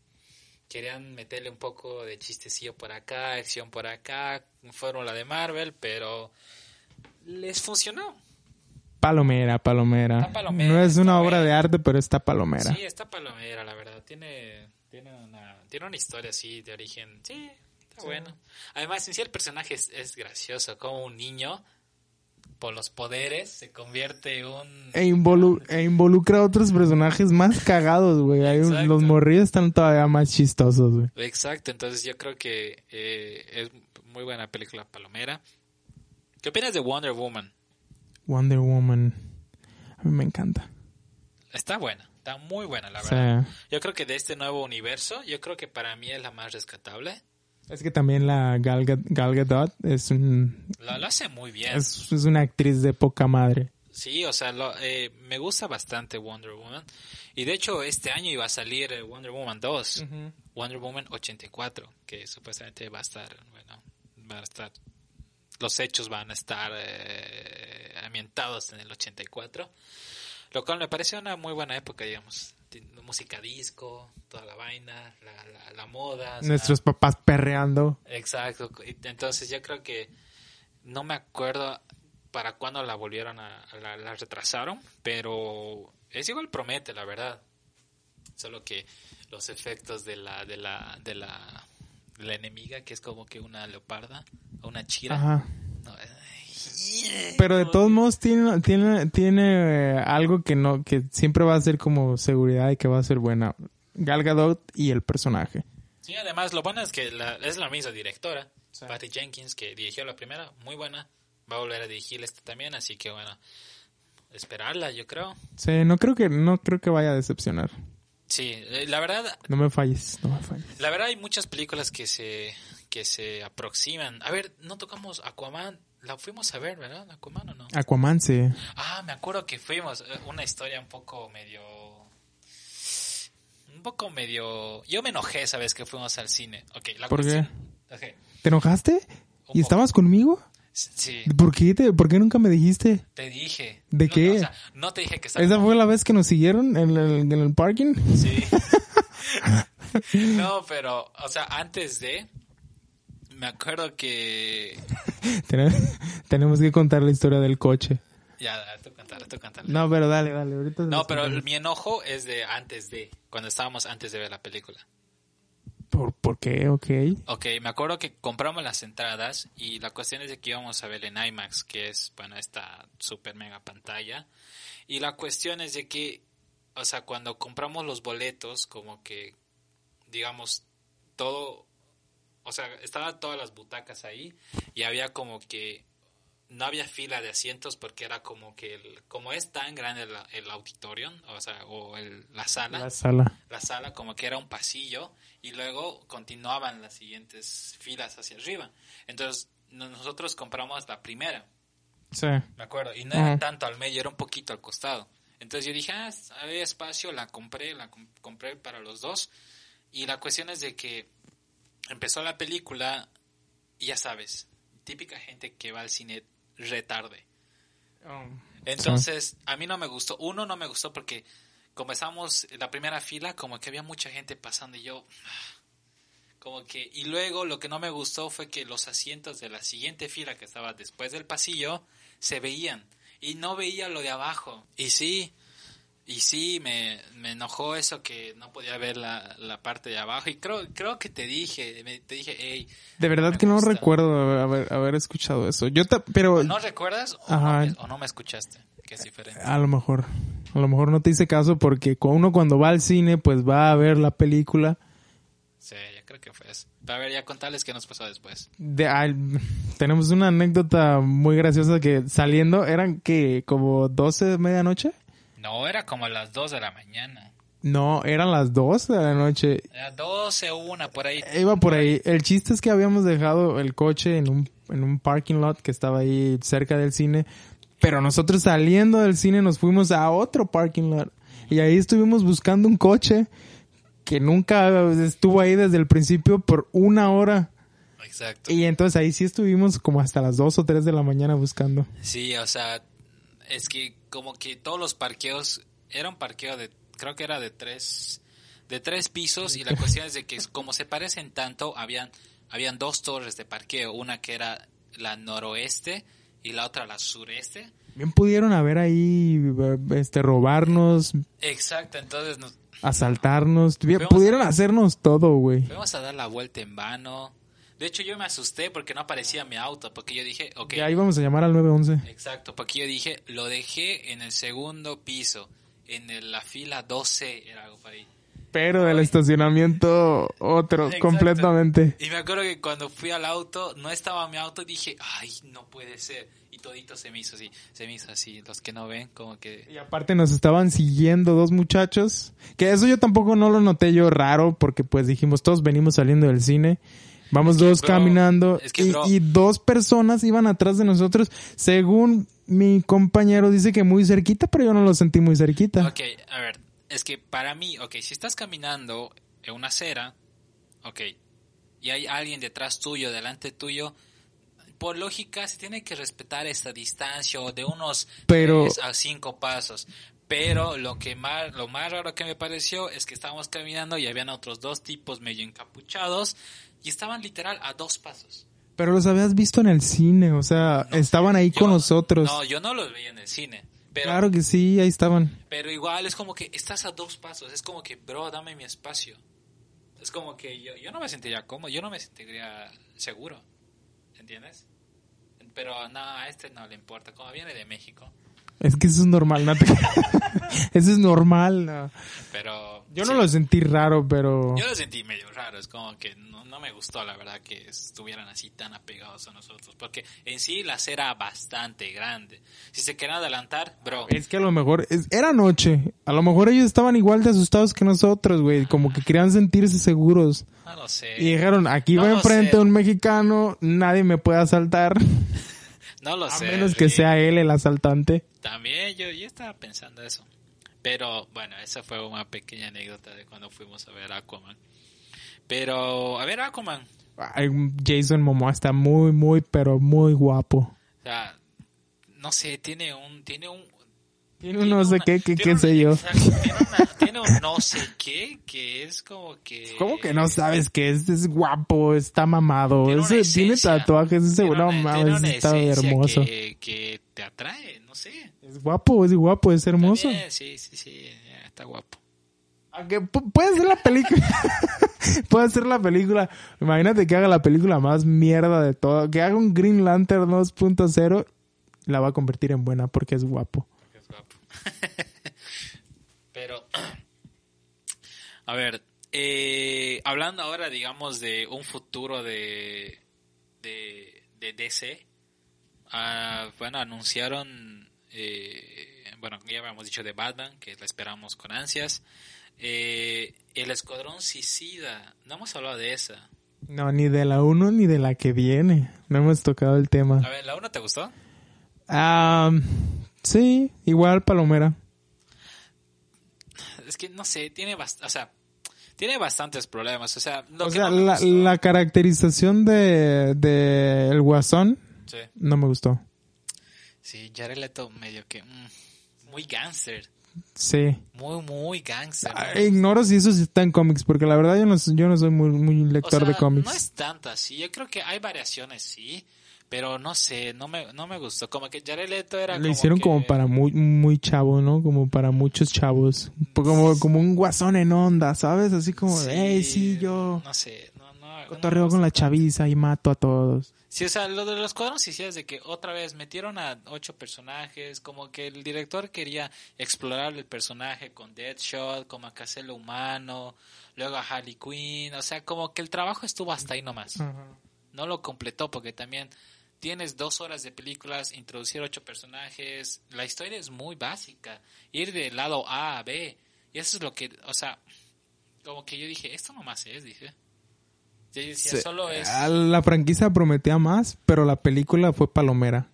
querían meterle un poco de chistecillo por acá, acción por acá, fórmula de Marvel, pero les funcionó. Palomera, palomera. Está palomera, no es está una obra de arte, pero está palomera. Sí, está palomera, la verdad. Tiene, tiene, una, tiene una historia así de origen. Sí, está bueno. Además, en sí el personaje es, es gracioso, como un niño, por los poderes, se convierte en un... E, involu- e involucra a otros personajes más cagados, güey. Hay un- Exacto. Los morrillos están todavía más chistosos, güey. Exacto, entonces yo creo que eh, es muy buena película Palomera. ¿Qué opinas de Wonder Woman? Wonder Woman. A mí me encanta. Está buena, está muy buena, la verdad. Yo creo que de este nuevo universo, yo creo que para mí es la más rescatable. es que también la Gal, Gal Gadot es, un, Lo, lo hace muy bien. es, es una actriz de poca madre. Sí, o sea, lo- eh, me gusta bastante Wonder Woman. Y de hecho, este año iba a salir eh, Wonder Woman 2, Wonder Woman 84, que supuestamente va a estar, bueno, va a estar, los hechos van a estar eh, ambientados en el 84. Lo cual me parece una muy buena época, digamos. Música disco, toda la vaina, la, la, la moda. o sea, Nuestros papás perreando. Exacto. Entonces yo creo que no me acuerdo para cuándo la volvieron a, a la, la retrasaron, pero es igual promete, la verdad. Solo que los efectos de la de la de la, la enemiga, que es como que una leoparda o una chira. Ajá. no, ay, Pero de todos que- modos tiene, tiene, tiene eh, algo que no, que siempre va a ser como seguridad y que va a ser buena. Gal Gadot y el personaje. Sí, además lo bueno es que la- es la misma directora, Patty Jenkins, que dirigió la primera, muy buena. Va a volver a dirigir esta también, así que bueno, esperarla, yo creo. Sí, no creo que, no creo que vaya a decepcionar. Sí, eh, la verdad, No me falles, no me falles. la verdad hay muchas películas que se que se aproximan. A ver, no tocamos Aquaman, la fuimos a ver, ¿verdad? Aquaman o no? Aquaman, sí. Ah, me acuerdo que fuimos eh, una historia un poco medio un poco medio yo me enojé esa vez que fuimos al cine. Okay, la ¿Por qué? Ok, ¿Te enojaste? Un ¿Y poco. estabas conmigo? Sí, ¿Por qué, te, ¿Por qué nunca me dijiste? te dije. ¿De No, qué? No, o sea, no te dije que estaba ¿Esa fue la vez que nos siguieron en el, en el parking? Sí. no, pero, o sea, antes de, me acuerdo que, Tene- Tenemos que contar la historia del coche. Ya, tú cántala, tú cántala. No, pero dale, dale. Ahorita No, pero mi enojo es de antes de, cuando estábamos antes de ver la película. ¿Por, ¿Por qué? Ok. Ok, me acuerdo que compramos las entradas y la cuestión es de que íbamos a ver en IMAX, que es, bueno, esta super mega pantalla. Y la cuestión es de que, o sea, cuando compramos los boletos, como que, digamos, todo, o sea, estaban todas las butacas ahí y había como que no había fila de asientos porque era como que, el- como es tan grande el, el auditorio, o sea, o el- la sala, La sala. la sala como que era un pasillo y luego continuaban las siguientes filas hacia arriba. Entonces no- nosotros compramos la primera, Sí. me acuerdo, y no era Ajá. tanto al medio, era un poquito al costado. Entonces yo dije, ah, había espacio, la compré, la com- compré para los dos. Y la cuestión es de que empezó la película y ya sabes, típica gente que va al cine retarde. Entonces, a mí no me gustó. Uno, no me gustó porque comenzamos la primera fila, como que había mucha gente pasando y yo, como que, y luego lo que no me gustó fue que los asientos de la siguiente fila que estaba después del pasillo se veían y no veía lo de abajo. Y sí, y sí, me, me enojó eso que no podía ver la, la parte de abajo. Y creo, creo que te dije, me- te dije, hey, De verdad que no recuerdo haber, haber escuchado eso. Yo pero ¿no recuerdas o, Ajá. no me, o no me escuchaste? Que es diferente. a lo mejor, a lo mejor no te hice caso porque uno cuando va al cine pues va a ver la película. Sí, yo creo que fue eso. Pero a ver, ya contarles qué nos pasó después. De, al- tenemos una anécdota muy graciosa que saliendo eran que como 12 de medianoche. No, era como a las 2 de la mañana. No, eran las 12 de la noche. Era 12 o 1, por ahí. Iba por ahí. El chiste es que habíamos dejado el coche en un, en un parking lot que estaba ahí cerca del cine. Pero nosotros saliendo del cine nos fuimos a otro parking lot. Y ahí estuvimos buscando un coche que nunca estuvo ahí desde el principio por una hora. Exacto. Y entonces ahí sí estuvimos como hasta las 2 o 3 de la mañana buscando. Sí, o sea, es que como que todos los parqueos, era un parqueo de, creo que era de tres, de tres pisos y la cuestión es de que como se parecen tanto, habían, habían dos torres de parqueo, una que era la noroeste y la otra la sureste. Bien pudieron haber ahí, este, robarnos, Exacto, entonces nos asaltarnos. Fuimos a- Pudieron hacernos todo, güey. fuimos a dar la vuelta en vano. De hecho, yo me asusté porque no aparecía mi auto, porque yo dije, ok, Ya íbamos a llamar al 911. Exacto, porque yo dije, lo dejé en el segundo piso, en el- la fila 12, era algo por ahí. Pero del estacionamiento otro, Exacto. completamente. Y me acuerdo que cuando fui al auto, no estaba mi auto, dije, ay, no puede ser. Y todito se me hizo así, se me hizo así. Los que no ven, como que... Y aparte nos estaban siguiendo dos muchachos. Que eso yo tampoco no lo noté yo raro, porque pues dijimos, todos venimos saliendo del cine. Vamos Es que, dos bro, caminando. es que, y, y dos personas iban atrás de nosotros. Según mi compañero dice que muy cerquita, pero yo no lo sentí muy cerquita. Ok, a ver, es que para mí, ok, si estás caminando en una acera, ok, y hay alguien detrás tuyo, delante tuyo, por lógica se tiene que respetar esta distancia o de unos Pero- 3 a 5 pasos. Pero lo que más, lo más raro que me pareció es que estábamos caminando y habían otros dos tipos medio encapuchados y estaban literal a dos pasos. Pero los habías visto en el cine, o sea, estaban ahí Yo- con nosotros. No, yo no los veía en el cine. Pero, claro que sí, ahí estaban. Pero igual es como que estás a dos pasos. Es como que, bro, dame mi espacio. Es como que yo, yo no me sentiría cómodo, yo no me sentiría seguro. ¿Entiendes? Pero no, a este no le importa. Como viene de México. Es que eso es normal, no Eso es normal. no. Pero. Yo no lo sentí raro, pero... Yo lo sentí medio raro. Es como que no, no me gustó, la verdad, que estuvieran así tan apegados a nosotros. Porque en sí la era bastante grande. Si se querían adelantar, bro. Es que a lo mejor... es- era noche. A lo mejor ellos estaban igual de asustados que nosotros, güey. Como que querían sentirse seguros. No lo sé. Y dijeron, aquí No va enfrente sé. un mexicano, nadie me puede asaltar. No lo A sé. menos que sea él el asaltante. También yo, yo estaba pensando eso. Pero bueno, esa fue una pequeña anécdota de cuando fuimos a ver Aquaman. Pero, a ver Aquaman. Jason Momoa está muy, muy, pero muy guapo. O sea, no sé, tiene un... Tiene un Tiene un no sé una- qué, qué, qué un- sé yo. tiene, una- tiene un no sé qué, que es como que... ¿Cómo que no sabes que es, es guapo, está mamado? Tiene una Ese, tiene esencia, tatuajes, ese no mames, está esencia hermoso. Que, que te atrae, no sé. Es guapo, es guapo, es hermoso. También, sí, sí, sí, está guapo. Aunque pu- puede ser la película. puede ser la película. Imagínate que haga la película más mierda de todo. Que haga un Green Lantern 2.0. La va a convertir en buena porque es guapo. Pero, a ver, eh, hablando ahora, digamos, de un futuro de, de, de DC, ah, bueno, anunciaron, eh, bueno, ya habíamos dicho de Batman, que la esperamos con ansias. Eh, el Escuadrón Suicida, no hemos hablado de esa. No, ni de la 1 ni de la que viene. No hemos tocado el tema. A ver, ¿la una te gustó? Ah, sí, igual Palomera. Es que no sé, tiene o sea, tiene bastantes problemas, o sea, lo o que sea, no la, gustó- la caracterización de, de el Guasón Sí. no me gustó. Sí, Jared Leto medio que mm, muy gangster, Sí. muy muy gangster. Ah, Ignoro si eso sí está en cómics, porque la verdad yo no, yo no soy muy, muy O lector sea, de cómics. No es tanto así, yo creo que hay variaciones, sí, pero no sé, no me no me gustó, como que Jared Leto era Lo hicieron que- como para muy, muy chavo, ¿no? Como para muchos chavos. Como, como un guasón en onda, ¿sabes? Así como, de, hey, sí, yo No sé, no, no. no cotorreo me con la chaviza y mato a todos. Sí, o sea, lo de los cuadros sí, sí es de que otra vez metieron a ocho personajes, como que el director quería explorar el personaje con Deadshot, como a hacerlo humano, luego a Harley Quinn, o sea, como que el trabajo estuvo hasta ahí nomás. No lo completó porque también tienes dos horas de películas, introducir ocho personajes, la historia es muy básica, ir del lado A a B, y eso es lo que, o sea, como que yo dije, esto nomás es, dije. Yo decía, Sí. solo es... Ah, La franquicia prometía más, pero la película fue palomera.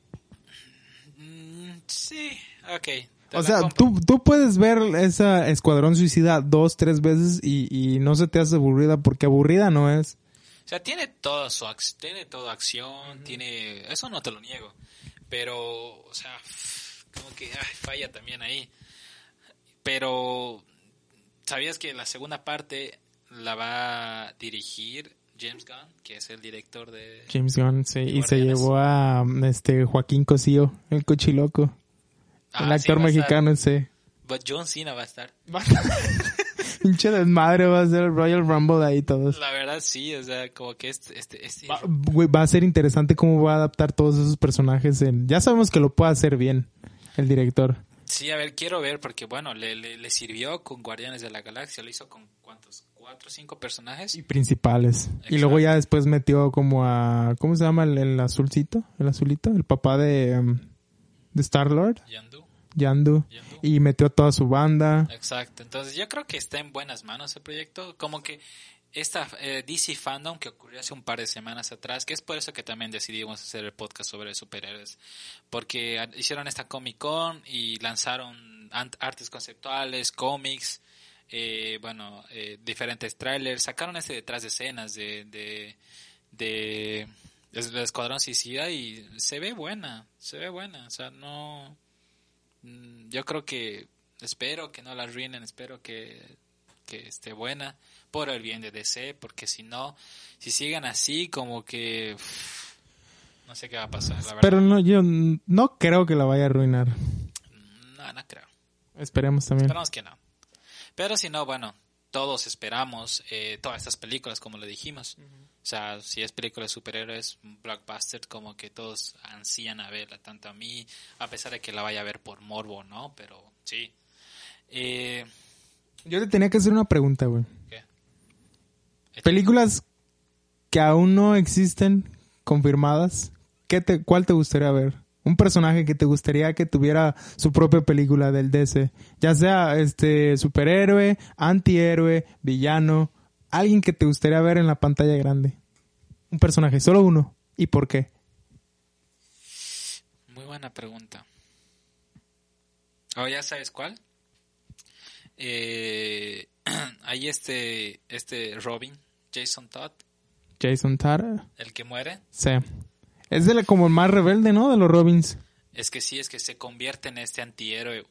Mm, sí, ok. O sea, tú, tú puedes ver esa Escuadrón Suicida dos, tres veces y, y no se te hace aburrida porque aburrida no es. O sea, tiene toda su ac- tiene toda acción, tiene... Eso no te lo niego. Pero, o sea, como que ay, falla también ahí. Pero, ¿sabías que la segunda parte la va a dirigir James Gunn, que es el director de... James Gunn, sí. Y se llevó a este Joaquín Cosío, el cochiloco. Ah, el sí, actor va a estar. mexicano ese. But John Cena va a estar. Pinche desmadre va a ser el Royal Rumble ahí todos. La verdad sí, o sea, como que este... este, este Va, güey, va a ser interesante cómo va a adaptar todos esos personajes. En... Ya sabemos que lo puede hacer bien el director. Sí, a ver, quiero ver porque, bueno, le, le, le sirvió con Guardianes de la Galaxia, lo hizo con cuántos, cuatro o cinco personajes. Y principales. Y Exacto. luego ya después metió como a... ¿Cómo se llama el, el azulcito? El azulito. El papá de, um, de Star-Lord. Yandu, Yandu. Yandu. Y metió toda su banda. Exacto, entonces yo creo que está en buenas manos el proyecto, como que esta eh, DC Fandom que ocurrió hace un par de semanas atrás, que es por eso que también decidimos hacer el podcast sobre superhéroes, porque hicieron esta Comic Con y lanzaron artes conceptuales, cómics, eh, bueno, eh, diferentes trailers, sacaron este detrás de escenas de, de, de, del Escuadrón Suicida y se ve buena, se ve buena, o sea, no... mm, Yo creo que espero que no la arruinen, espero que, que esté buena por el bien de DC, porque si no, si siguen así, como que uff, no sé qué va a pasar, la verdad. Pero no, yo no creo que la vaya a arruinar. No, no creo. Esperemos también. Esperamos que no. Pero si no, bueno, todos esperamos eh, todas estas películas, como le dijimos. O sea, si es película de superhéroes, blockbuster, como que todos ansían a verla, tanto a mí, a pesar de que la vaya a ver por morbo, ¿no? Pero sí. Eh, Yo te tenía que hacer una pregunta, güey. ¿qué? Películas que aún no existen confirmadas, ¿qué te, ¿cuál te gustaría ver? Un personaje que te gustaría que tuviera su propia película del DC, ya sea este superhéroe, antihéroe, villano, alguien que te gustaría ver en la pantalla grande. Un personaje, solo uno. ¿Y por qué? Muy buena pregunta. Oh, ¿ya sabes cuál? Eh, hay este, este Robin, Jason Todd, Jason Todd. el que muere. Sí. Es de la, como el más rebelde, ¿no? De los Robins. Es que sí, es que se convierte en este antihéroe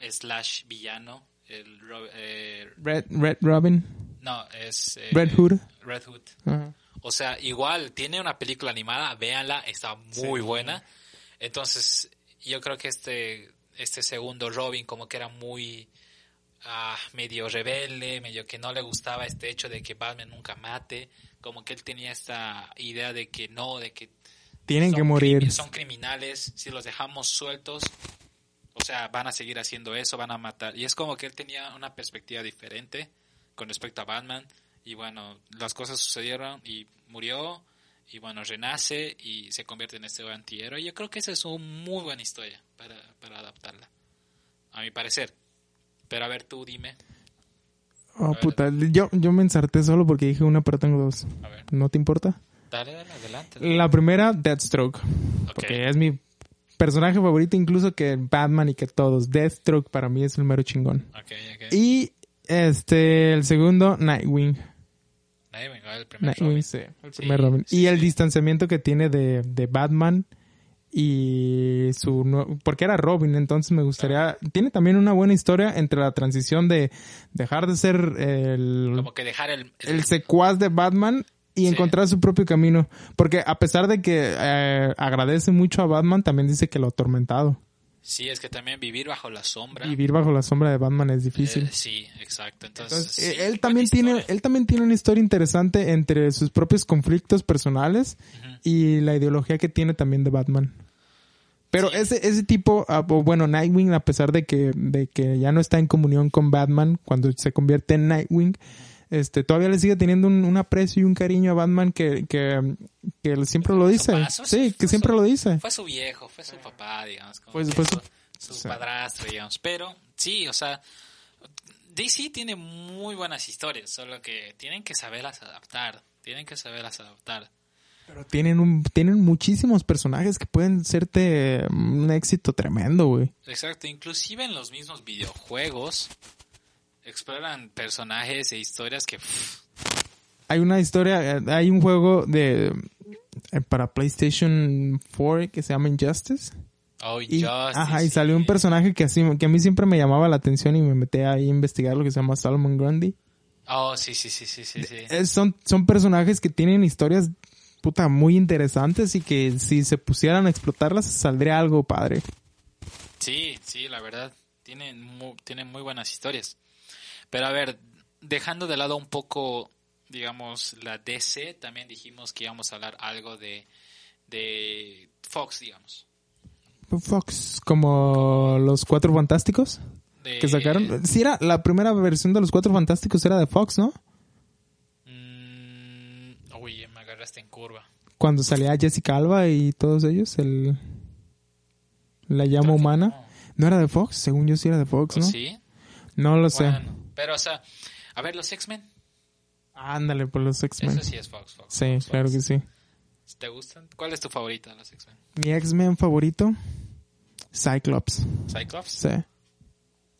slash villano. El, eh, Red, Red Robin. No, es... eh, Red Hood. Red Hood. O sea, igual tiene una película animada, véanla, está muy buena. Entonces, yo creo que este, este segundo Robin como que era muy ah, medio rebelde, medio que no le gustaba este hecho de que Batman nunca mate, como que él tenía esta idea de que no, de que Tienen que morir. Son criminales, si los dejamos sueltos, o sea, van a seguir haciendo eso, van a matar. Y es como que él tenía una perspectiva diferente con respecto a Batman. Y bueno, las cosas sucedieron y murió. Y bueno, renace y se convierte en este antihéroe. Yo creo que esa es una muy buena historia para, para adaptarla. A mi parecer. Pero a ver, tú dime. Oh, puta. Yo, yo me ensarté solo porque dije una, pero tengo dos. A ver, ¿No te importa? dale, dale, adelante. La primera, Deathstroke. Ok. Porque es mi personaje favorito incluso que Batman y que todos. Deathstroke para mí es el mero chingón. Ok, ok. Y este, el segundo, Nightwing. Nightwing, el primer Nightwing, Robin. sí, el Sí, primer Robin. sí, y el distanciamiento que tiene de, de Batman y su... Porque era Robin, entonces me gustaría... Tiene también una buena historia entre la transición de dejar de ser el, Como que dejar el... el- el secuaz de Batman y Sí. encontrar su propio camino. Porque a pesar de que eh, agradece mucho a Batman, también dice que lo ha atormentado. Sí, es que también vivir bajo la sombra. Vivir bajo la sombra de Batman es difícil. Eh, sí, exacto. Entonces, Entonces, sí, eh, él también tiene, historia. él también tiene una historia interesante entre sus propios conflictos personales y la ideología que tiene también de Batman. Pero Sí. ese, ese tipo, ah, bueno, Nightwing, a pesar de que, de que ya no está en comunión con Batman, cuando se convierte en Nightwing, este, todavía le sigue teniendo un, un aprecio y un cariño a Batman que, que, que él siempre lo dice. Sí, que su- siempre lo dice. Fue su viejo, fue su papá, digamos. como Fue- que fue su- padrastro, digamos. Pero, sí, o sea, DC tiene muy buenas historias, solo que tienen que saberlas adaptar. Tienen que saberlas adaptar. Pero tienen un, tienen muchísimos personajes que pueden serte un éxito tremendo, güey. Exacto, inclusive en los mismos videojuegos exploran personajes e historias que... Hay una historia, eh, hay un juego de eh, para PlayStation 4 que se llama Injustice. oh, Y, Injustice, ajá, y salió un personaje que así, que a mí siempre me llamaba la atención y me metí ahí a investigar lo que se llama Salomon Grundy. Oh, sí, sí, sí, sí, sí. sí. Eh, son, son personajes que tienen historias puta muy interesantes y que si se pusieran a explotarlas saldría algo padre. Sí, sí, la verdad, tienen muy, tienen muy buenas historias. Pero a ver, dejando de lado un poco, digamos, la DC, también dijimos que íbamos a hablar algo de, de Fox, digamos. Fox, como los Cuatro Fantásticos De- que sacaron. Sí, era la primera versión de los Cuatro Fantásticos era de Fox, ¿no? Mm, uy, me agarraste en curva. Cuando salía Jessica Alba y todos ellos, el la llama humana. no. No era de Fox, según yo sí era de Fox, ¿O ¿no? sí? No lo sé. Bueno, pero o sea, a ver, los X-Men, Ándale por los X-Men. eso sí es Fox, Fox. Sí, Fox, claro Fox. que sí. ¿Te gustan? ¿Cuál es tu favorita de los X-Men? Mi X-Men favorito, Cyclops. ¿Cyclops? Sí.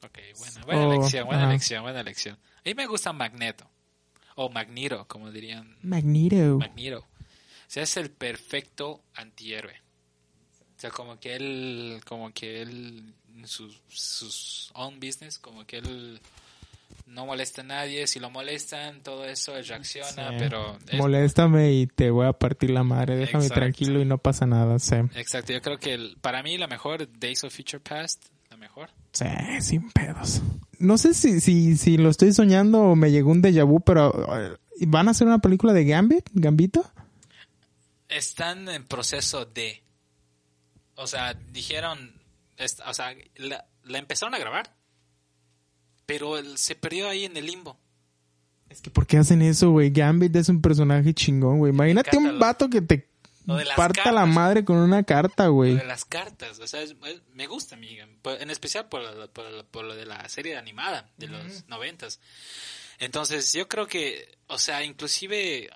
Ok, buena, buena Oh, elección, buena ajá. elección, buena elección. A mí me gusta Magneto. O Magneto, como dirían. Magneto. Magneto. O sea, es el perfecto antihéroe. O sea, como que él, como que él, en sus, sus own business, como que él no molesta a nadie. Si lo molestan, todo eso, él reacciona, Sí. pero... es- Moléstame y te voy a partir la madre. Déjame Exacto. tranquilo y no pasa nada. Sí. Exacto, yo creo que el- para mí la mejor, Days of Future Past, la mejor. Sí, sin pedos. No sé si, si, si lo estoy soñando o me llegó un déjà vu, pero eh, ¿van a hacer una película de Gambit? ¿Gambito? están en proceso de. O sea, dijeron. O sea, la, la empezaron a grabar. Pero él se perdió ahí en el limbo. Es que ¿por qué hacen eso, güey? Gambit es un personaje chingón, güey. Imagínate un lo- vato que te Lo parta la madre con una carta, Lo güey. de las cartas. O sea, es- es- me gusta, amiga. En especial por, lo- por, lo- por lo de la serie animada de los noventas. Entonces, yo creo que. O sea, inclusive.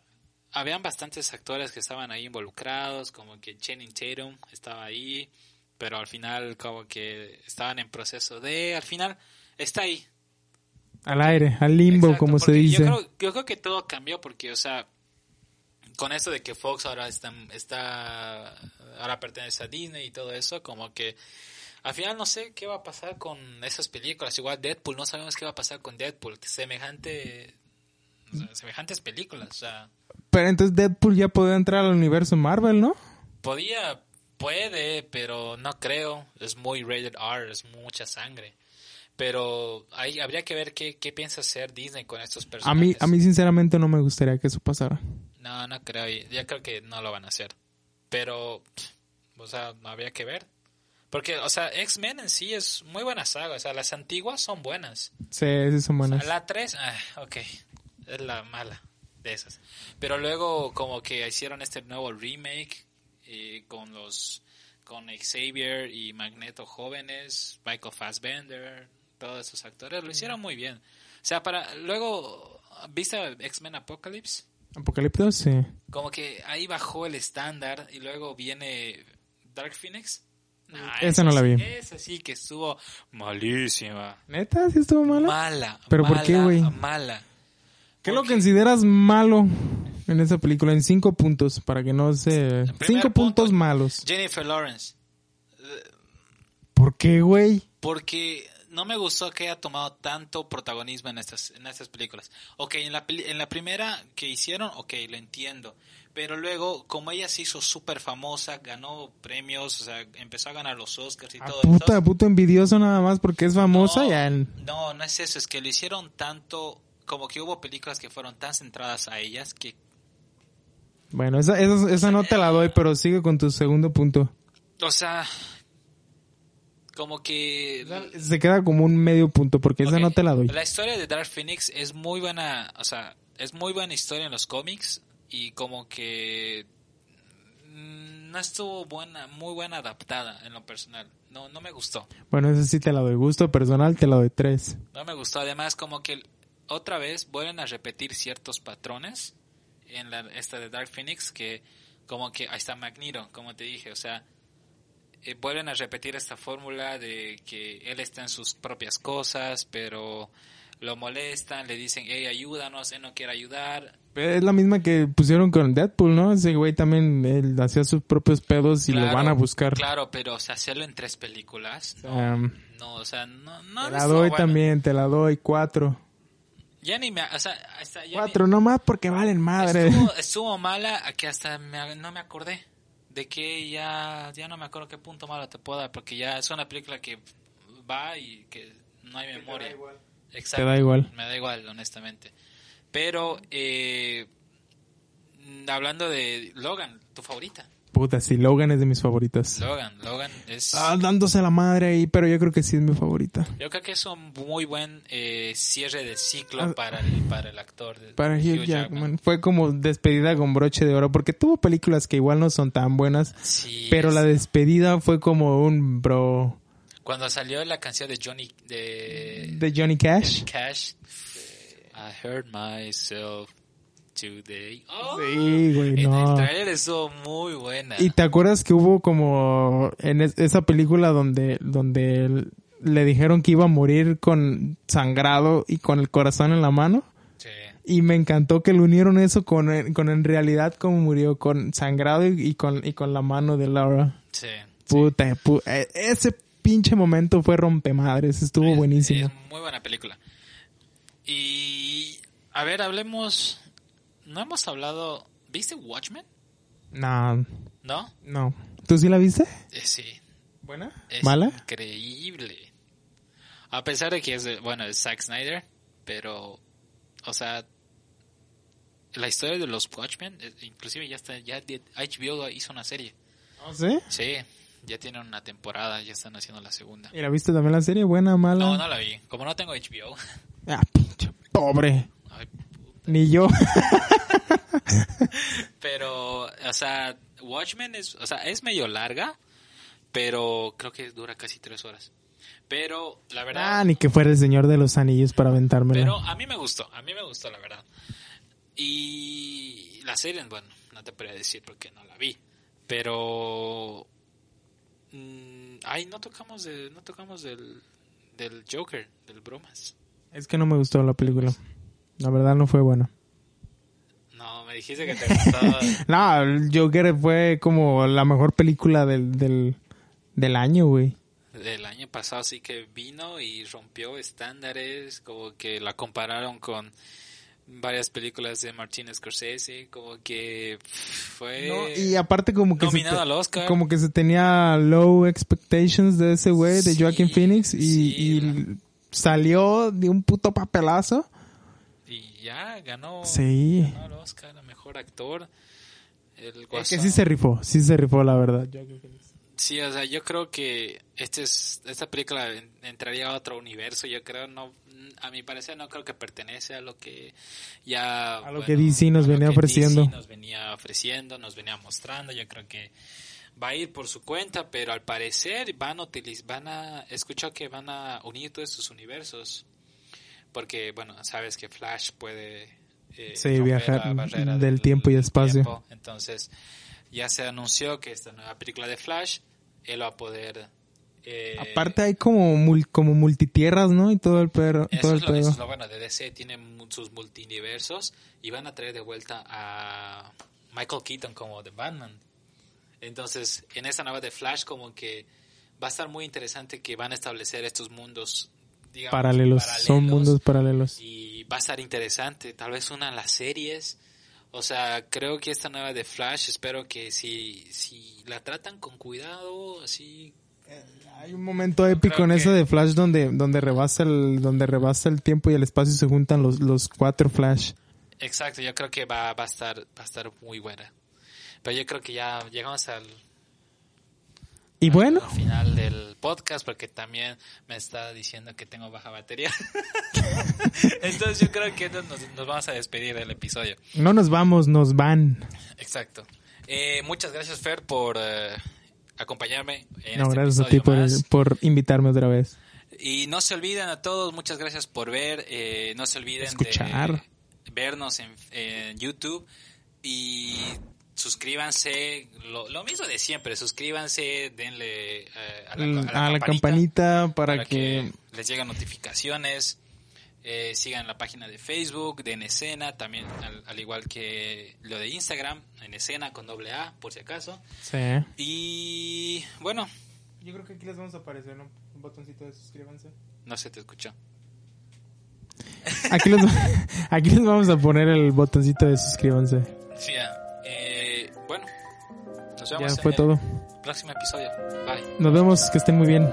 Habían bastantes actores que estaban ahí involucrados, como que Channing Tatum estaba ahí, pero al final como que estaban en proceso de, al final está ahí, Al aire, al limbo, Exacto, como se dice. Yo creo, yo creo que todo cambió porque, o sea, con esto de que Fox ahora está, está, ahora pertenece a Disney y todo eso, como que al final no sé qué va a pasar con esas películas. Igual Deadpool, no sabemos qué va a pasar con Deadpool. que Semejante, o sea, semejantes películas, o sea, Pero entonces Deadpool ya podía entrar al universo Marvel, ¿no? podía, Puede, pero no creo. Es muy rated R, es mucha sangre. Pero ahí habría que ver qué, qué piensa hacer Disney con estos A personajes. mí, a mí sinceramente no me gustaría que eso pasara. No, no creo. Ya creo que no lo van a hacer. Pero, o sea, habría que ver. Porque, o sea, X-Men en sí es muy buena saga. O sea, las antiguas son buenas. Sí, sí son buenas. La 3, ah, ok. Es la mala de esas. Pero luego, como que hicieron este nuevo remake eh, con los. con Xavier y Magneto jóvenes, Michael Fassbender, todos esos actores. Lo hicieron muy bien. O sea, para. Luego, ¿viste X-Men Apocalypse? Apocalipto, sí. Como que ahí bajó el estándar y luego viene Dark Phoenix. Nah, Esa no la vi. Esa sí que estuvo malísima. ¿Neta? ¿Sí estuvo mala? Mala. ¿Pero por mala, qué, güey? Mala. ¿Qué lo Porque- consideras malo en esa película? En cinco puntos, para que no se... Cinco punto, puntos malos. Jennifer Lawrence. ¿Por qué, güey? Porque no me gustó que haya tomado tanto protagonismo en estas, en estas películas. Ok, en la, en la primera que hicieron, ok, lo entiendo. Pero luego, como ella se hizo súper famosa, ganó premios, o sea, empezó a ganar los Oscars y Ah, todo puta, puto envidioso nada más porque es famosa no, ya. no, no es eso, es que lo hicieron tanto, como que hubo películas que fueron tan centradas a ellas que, Bueno, esa, esa, esa no te la doy, pero sigue con tu segundo punto. o sea, como que... Se queda como un medio punto porque esa no te la doy. La historia de Dark Phoenix es muy buena, o sea, es muy buena historia en los cómics y como que mm, no estuvo buena, muy buena adaptada en lo personal. No, no me gustó. Bueno, esa sí te la doy. Gusto personal te la doy tres. No me gustó. Además, como que otra vez vuelven a repetir ciertos patrones en la esta de Dark Phoenix que como que ahí está Magneto, como te dije, o sea, eh, vuelven a repetir esta fórmula de que él está en sus propias cosas, pero lo molestan, le dicen, hey, ayúdanos, él no quiere ayudar. Es la misma que pusieron con Deadpool, ¿no? Ese güey también él hacía sus propios pedos y lo Claro, van a buscar. Claro, pero o sea, hacerlo en tres películas, no, Um, no, o sea, no, no te la doy bueno. también, te la doy cuatro. Ya ni me, o sea, hasta ya ni- Cuatro, nomás porque valen madre. Estuvo, estuvo mala que hasta me- no me acordé de que ya ya no me acuerdo qué punto malo te puedo dar porque ya es una película que va y que no hay memoria. Exacto. Te da igual. Me da igual, honestamente. Pero eh, hablando de Logan, tu favorita. Puta, sí, Logan es de mis favoritas. Logan, Logan es Ah, dándose la madre ahí, pero yo creo que sí es mi favorita. yo creo que es un muy buen eh, cierre de ciclo Ah. para el, para el actor. de- Para Hugh Hugh Jackman. Fue como despedida con broche de oro, porque tuvo películas que igual no son tan buenas, Sí, pero es- la despedida fue como un bro Cuando salió la canción de Johnny de de Johnny Cash. Cash, I heard myself today. Oh, Sí, güey, en el trailer estuvo muy buena. ¿Y te acuerdas que hubo como en es- esa película donde, donde le dijeron que iba a morir con sangrado y con el corazón en la mano? Sí. Y me encantó que le unieron eso con, con en realidad como murió, con sangrado y, y con, y con la mano de Laura. Sí. Puta, pu- eh, ese pinche momento fue rompemadres, estuvo Es- buenísimo. Es muy buena película. Y a ver, hablemos. No hemos hablado. ¿Viste Watchmen? No, ¿No? no. ¿Tú sí la viste? Eh, sí. ¿Buena? Es ¿Mala? increíble. A pesar de que es de, bueno, es Zack Snyder, pero, o sea, la historia de los Watchmen, eh, inclusive ya está, ya HBO hizo una serie. ¿Sí? Sí, ya tienen una temporada, ya están haciendo la segunda. ¿Y la viste también la serie? ¿Buena, mala? No, no la vi. Como no tengo HBO. Ah, pinche pobre. ay, Ni yo. pero, o sea, Watchmen es, o sea, es medio larga, pero creo que dura casi tres horas. Pero, la verdad... Ah, ni que fuera el señor de los anillos para aventármela. Pero a mí me gustó, a mí me gustó la verdad. Y la serie, bueno, no te podría decir porque no la vi, pero mm, ay, no tocamos de, no tocamos del del Joker, del bromas. Es que no me gustó la película. La verdad no fue buena. No, me dijiste que te gustaba. No, Joker fue como la mejor película del, del, del año, güey. del año pasado sí que vino y rompió estándares, como que la compararon con varias películas de Martin Scorsese, como que fue No, y aparte como que se nominado te- al Oscar. como que se tenía low expectations de ese güey de Sí, Joaquin Phoenix y, sí, y la- salió de un puto papelazo. Ya ganó, Sí. ganó el Oscar a mejor actor. El Es que sí se rifó, sí se rifó la verdad. Sí, o sea, yo creo que este es, esta película en- entraría a otro universo. Yo creo, no, a mi parecer, no creo que pertenece a lo que ya. A lo que DC nos venía ofreciendo. DC nos venía ofreciendo, nos venía mostrando. Yo creo que va a ir por su cuenta, pero al parecer van a utilizar, van a, he escuchado que van a unir todos estos universos. Porque, bueno, sabes que Flash puede. eh, Sí, viajar del tiempo y espacio. tiempo. Entonces, ya se anunció que esta nueva película de Flash, él va a poder... eh, Aparte hay como mul- como multitierras, ¿no? Y todo el perro, eso todo el es, lo, eso pedo. es lo bueno de DC, tiene sus multiversos y van a traer de vuelta a Michael Keaton como The Batman. Entonces, en esta nueva de Flash como que va a estar muy interesante que van a establecer estos mundos digamos, Paralelos, son mundos paralelos. y va a estar interesante. Tal vez una de las series. O sea, creo que esta nueva de Flash, espero que si, si la tratan con cuidado, así... Hay un momento épico en eso que- de Flash donde donde rebasa el donde rebasa el tiempo y el espacio y se juntan los los cuatro Flash. Exacto, yo creo que va, va a estar va a estar muy buena. Pero yo creo que ya llegamos al, Y bueno, al final del podcast porque también me está diciendo que tengo baja batería. Entonces yo creo que nos, nos vamos a despedir del episodio. no nos vamos, nos van. Exacto. Eh, muchas gracias Fer por eh, acompañarme en No, este gracias a ti por invitarme otra vez. Y no se olviden a todos, muchas gracias por ver, eh, no se olviden Escuchar. de vernos en, en YouTube y suscríbanse, lo, lo mismo de siempre, suscríbanse, denle eh, a la, Mm, a la a la campanita campanita para, que, les lleguen notificaciones, eh, sigan la página de Facebook de En Escena, también al, al igual que lo de Instagram, En Escena con doble A, por si acaso. sí. Y bueno, Yo creo que aquí les vamos a aparecer ¿no? un botoncito de suscríbanse. no se te escuchó. Aquí les, aquí les vamos a poner el botoncito de suscríbanse. Sí, ya. Nos Ya vemos fue en todo. próximo episodio. Bye. Nos vemos, que estén muy bien.